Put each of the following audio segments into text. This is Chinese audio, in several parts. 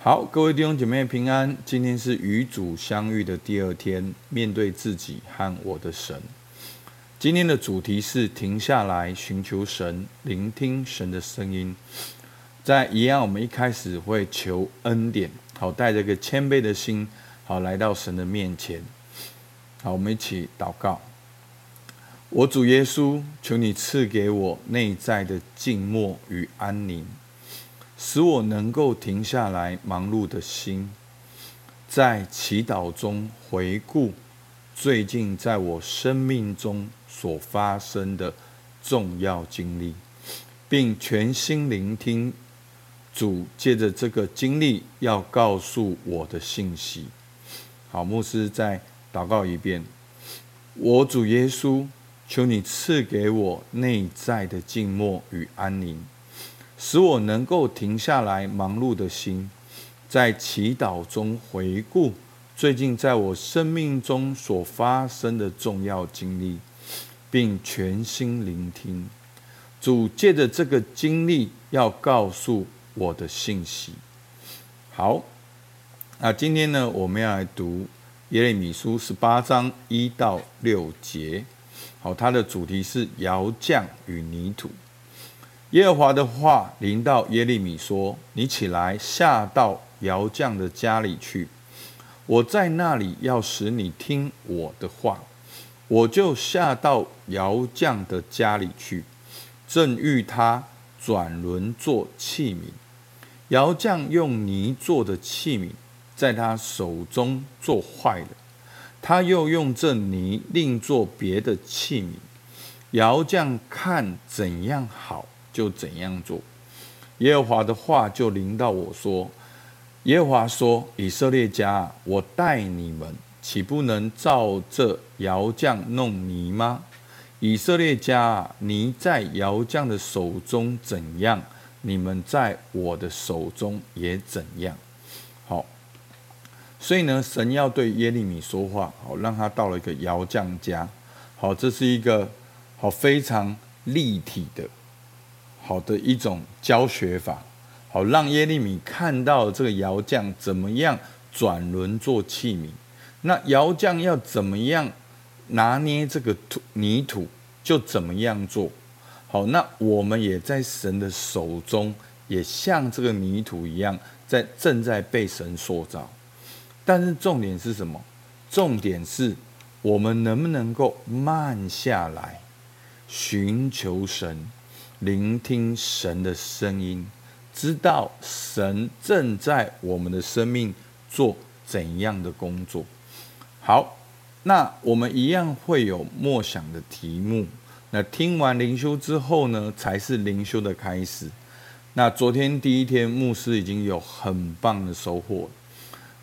好，各位弟兄姐妹平安。今天是与主相遇的第二天，面对自己和我的神。今天的主题是停下来寻求神，聆听神的声音。在一样，我们一开始会求恩典，好，带着一个谦卑的心，好，来到神的面前。好，我们一起祷告。我主耶稣，求你赐给我内在的静默与安宁。使我能够停下来忙碌的心，在祈祷中回顾最近在我生命中所发生的重要经历，并全心聆听主借着这个经历要告诉我的信息。好，牧师再祷告一遍：我主耶稣，求你赐给我内在的静默与安宁。使我能够停下来忙碌的心，在祈祷中回顾最近在我生命中所发生的重要经历，并全心聆听主借着这个经历要告诉我的信息。好，那今天呢，我们要来读耶利米书十八章一到六节。好，它的主题是窑匠与泥土。耶和华的话临到耶利米说：“你起来，下到窑匠的家里去。我在那里要使你听我的话。我就下到窑匠的家里去，正欲他转轮做器皿。窑匠用泥做的器皿，在他手中做坏了。他又用这泥另做别的器皿。窑匠看怎样好。”就怎样做，耶和华的话就临到我说：“耶和华说，以色列家，我待你们，岂不能照这窑匠弄泥吗？以色列家，泥在窑匠的手中怎样，你们在我的手中也怎样。”好，所以呢，神要对耶利米说话，好，让他到了一个窑匠家。好，这是一个好非常立体的。好的一种教学法，好，让耶利米看到这个窑匠怎么样转轮做器皿，那窑匠要怎么样拿捏这个土泥土，就怎么样做。好，那我们也在神的手中，也像这个泥土一样，在正在被神塑造。但是重点是什么？重点是我们能不能够慢下来，寻求神。聆听神的声音，知道神正在我们的生命做怎样的工作。好，那我们一样会有默想的题目。那听完灵修之后呢，才是灵修的开始。那昨天第一天，牧师已经有很棒的收获。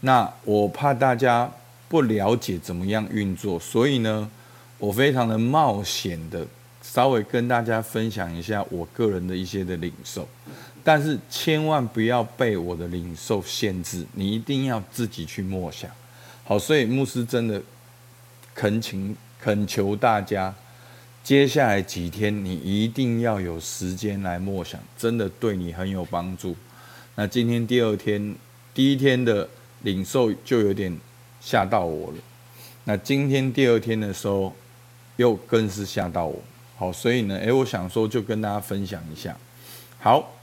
那我怕大家不了解怎么样运作，所以呢，我非常的冒险的。稍微跟大家分享一下我个人的一些的领受，但是千万不要被我的领受限制，你一定要自己去默想。好，所以牧师真的恳请恳求大家，接下来几天你一定要有时间来默想，真的对你很有帮助。那今天第二天，第一天的领受就有点吓到我了，那今天第二天的时候，又更是吓到我。好，所以呢，诶，我想说，就跟大家分享一下。好，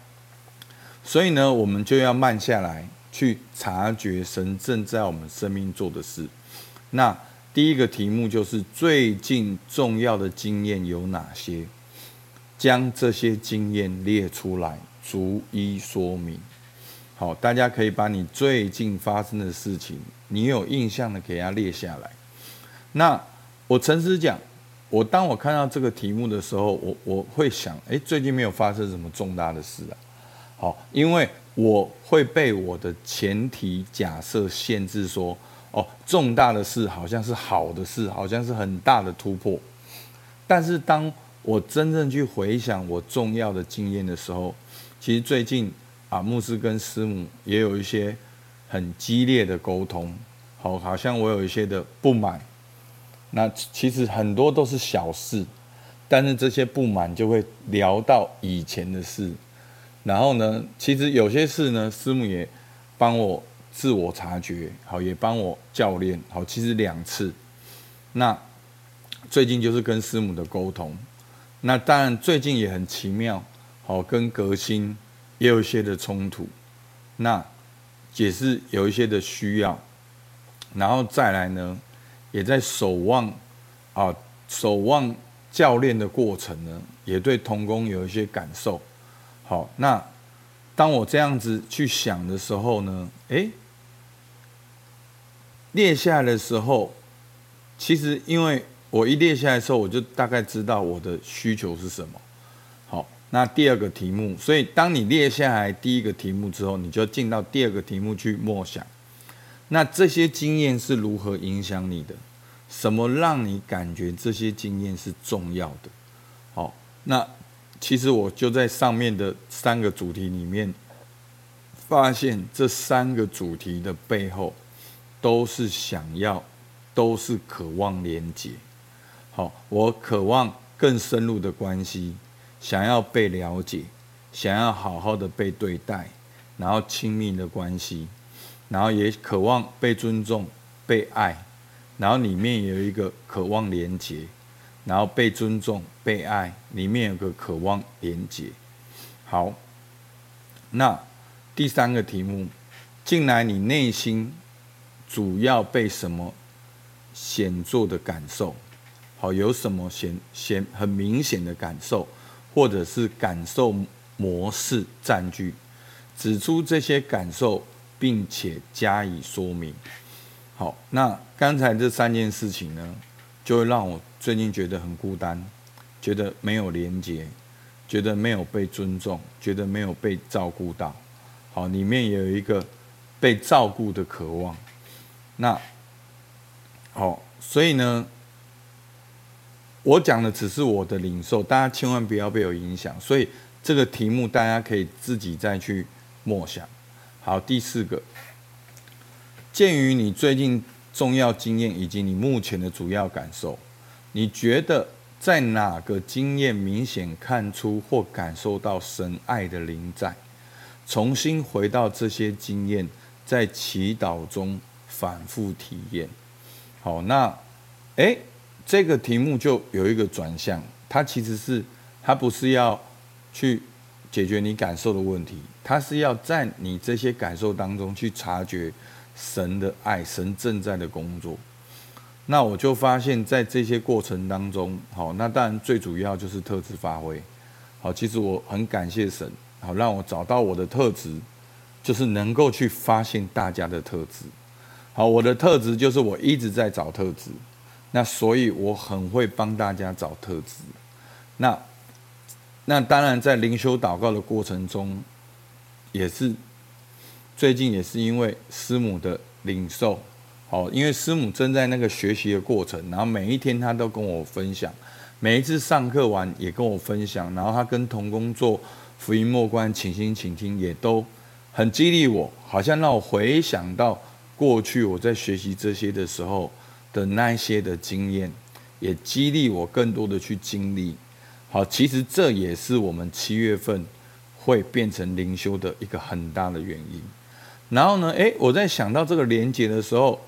所以呢，我们就要慢下来，去察觉神正在我们生命做的事。那第一个题目就是最近重要的经验有哪些？将这些经验列出来，逐一说明。好，大家可以把你最近发生的事情，你有印象的，给它列下来。那我诚实讲。我当我看到这个题目的时候，我我会想，诶，最近没有发生什么重大的事啊。好，因为我会被我的前提假设限制说，哦，重大的事好像是好的事，好像是很大的突破。但是当我真正去回想我重要的经验的时候，其实最近啊，牧师跟师母也有一些很激烈的沟通，好，好像我有一些的不满。那其实很多都是小事，但是这些不满就会聊到以前的事，然后呢，其实有些事呢，师母也帮我自我察觉，好，也帮我教练，好，其实两次。那最近就是跟师母的沟通，那当然最近也很奇妙，好，跟革新也有一些的冲突，那也是有一些的需要，然后再来呢，也在守望啊，守望教练的过程呢，也对童工有一些感受。好，那当我这样子去想的时候呢，诶，列下来的时候，其实因为我一列下来的时候，我就大概知道我的需求是什么。好，那第二个题目，所以当你列下来第一个题目之后，你就进到第二个题目去默想。那这些经验是如何影响你的？什么让你感觉这些经验是重要的？好，那。其实我就在上面的三个主题里面，发现这三个主题的背后，都是想要，都是渴望连接。好，我渴望更深入的关系，想要被了解，想要好好的被对待，然后亲密的关系，然后也渴望被尊重、被爱，然后里面有一个渴望连结。然后被尊重、被爱，里面有个渴望连结。好，那第三个题目，进来你内心主要被什么显著的感受？好，有什么显显很明显的感受，或者是感受模式占据？指出这些感受，并且加以说明。好，那刚才这三件事情呢，就会让我。最近觉得很孤单，觉得没有连接，觉得没有被尊重，觉得没有被照顾到。好，里面也有一个被照顾的渴望。那好，所以呢，我讲的只是我的领受，大家千万不要被我影响。所以这个题目大家可以自己再去默想。好，第四个，鉴于你最近重要经验以及你目前的主要感受。你觉得在哪个经验明显看出或感受到神爱的临在？重新回到这些经验，在祈祷中反复体验。好，那诶，这个题目就有一个转向，它其实是它不是要去解决你感受的问题，他是要在你这些感受当中去察觉神的爱，神正在的工作。那我就发现，在这些过程当中，好，那当然最主要就是特质发挥。好，其实我很感谢神，好，让我找到我的特质，就是能够去发现大家的特质。好，我的特质就是我一直在找特质，那所以我很会帮大家找特质。那那当然在灵修祷告的过程中，也是最近也是因为师母的领受。好，因为师母正在那个学习的过程，然后每一天她都跟我分享，每一次上课完也跟我分享，然后她跟同工做福音默观、倾心倾听，也都很激励我，好像让我回想到过去我在学习这些的时候的那些的经验，也激励我更多的去经历。好，其实这也是我们七月份会变成灵修的一个很大的原因。然后呢，诶，我在想到这个连结的时候。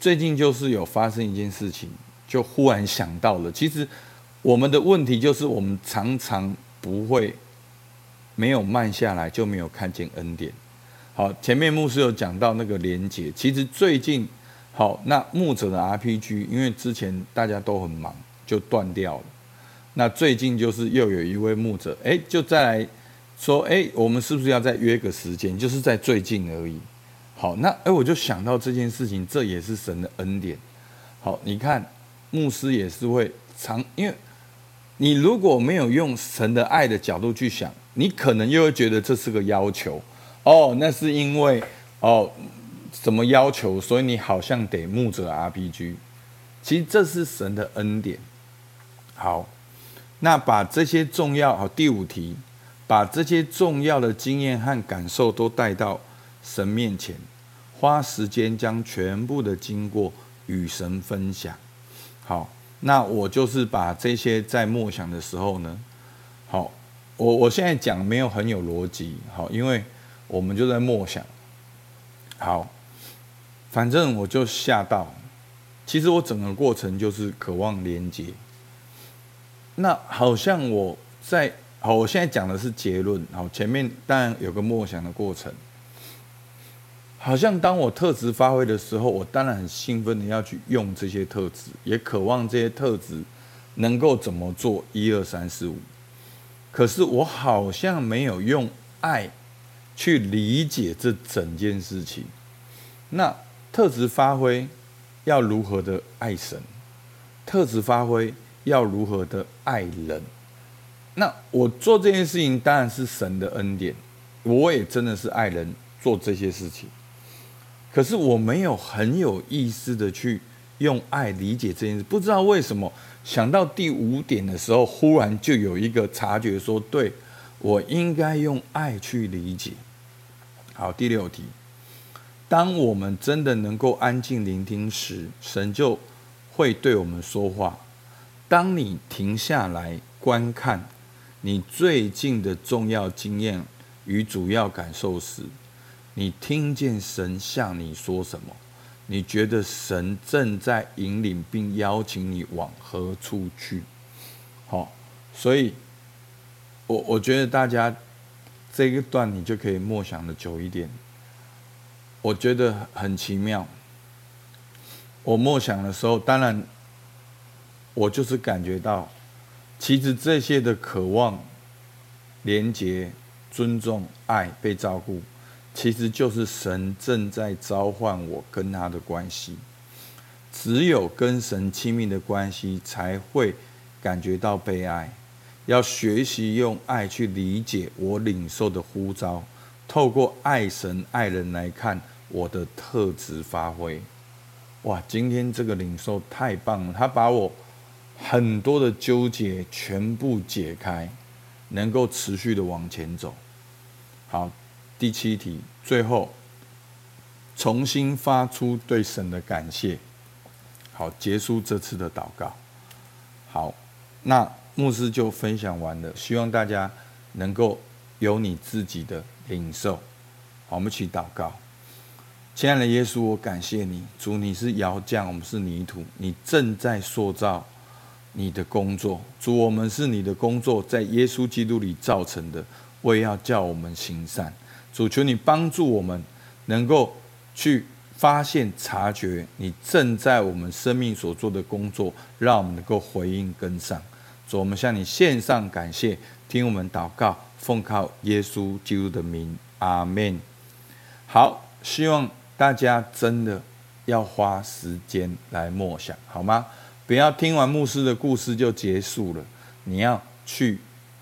最近就是有发生一件事情，就忽然想到了。其实我们的问题就是，我们常常不会没有慢下来，就没有看见恩典。好，前面牧师有讲到那个连结。其实最近好，那牧者的 RPG，因为之前大家都很忙，就断掉了。那最近就是又有一位牧者，哎，就再来说，哎，我们是不是要再约个时间？就是在最近而已。好，那哎，我就想到这件事情，这也是神的恩典。好，你看，牧师也是会常，因为你如果没有用神的爱的角度去想，你可能又会觉得这是个要求。哦，那是因为哦什么要求，所以你好像得牧者 RPG。其实这是神的恩典。好，那把这些重要，好，第五题，把这些重要的经验和感受都带到神面前。花时间将全部的经过与神分享。好，那我就是把这些在默想的时候呢，好，我我现在讲没有很有逻辑，好，因为我们就在默想。好，反正我就吓到。其实我整个过程就是渴望连接。那好像我在好，我现在讲的是结论。好，前面当然有个默想的过程。好像当我特质发挥的时候，我当然很兴奋的要去用这些特质，也渴望这些特质能够怎么做一二三四五。可是我好像没有用爱去理解这整件事情。那特质发挥要如何的爱神？特质发挥要如何的爱人？那我做这件事情当然是神的恩典，我也真的是爱人做这些事情。可是我没有很有意思的去用爱理解这件事，不知道为什么想到第五点的时候，忽然就有一个察觉说，对，我应该用爱去理解。好，第六题，当我们真的能够安静聆听时，神就会对我们说话。当你停下来观看你最近的重要经验与主要感受时，你听见神向你说什么？你觉得神正在引领并邀请你往何处去？好，所以，我我觉得大家这一段你就可以默想的久一点。我觉得很奇妙。我默想的时候，当然，我就是感觉到，其实这些的渴望、连结、尊重、爱、被照顾。其实就是神正在召唤我跟他的关系，只有跟神亲密的关系，才会感觉到被爱。要学习用爱去理解我领受的呼召，透过爱神爱人来看我的特质发挥。哇，今天这个领受太棒了，他把我很多的纠结全部解开，能够持续的往前走。好。第七题，最后重新发出对神的感谢。好，结束这次的祷告。好，那牧师就分享完了，希望大家能够有你自己的领受。好，我们一起祷告。亲爱的耶稣，我感谢你，主，你是窑匠，我们是泥土，你正在塑造你的工作。主，我们是你的工作，在耶稣基督里造成的，为要叫我们行善。主，求你帮助我们，能够去发现、察觉你正在我们生命所做的工作，让我们能够回应跟上。主，我们向你献上感谢，听我们祷告，奉靠耶稣基督的名，阿门。好，希望大家真的要花时间来默想，好吗？不要听完牧师的故事就结束了，你要去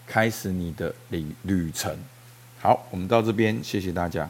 开始你的旅旅程。好，我们到这边，谢谢大家。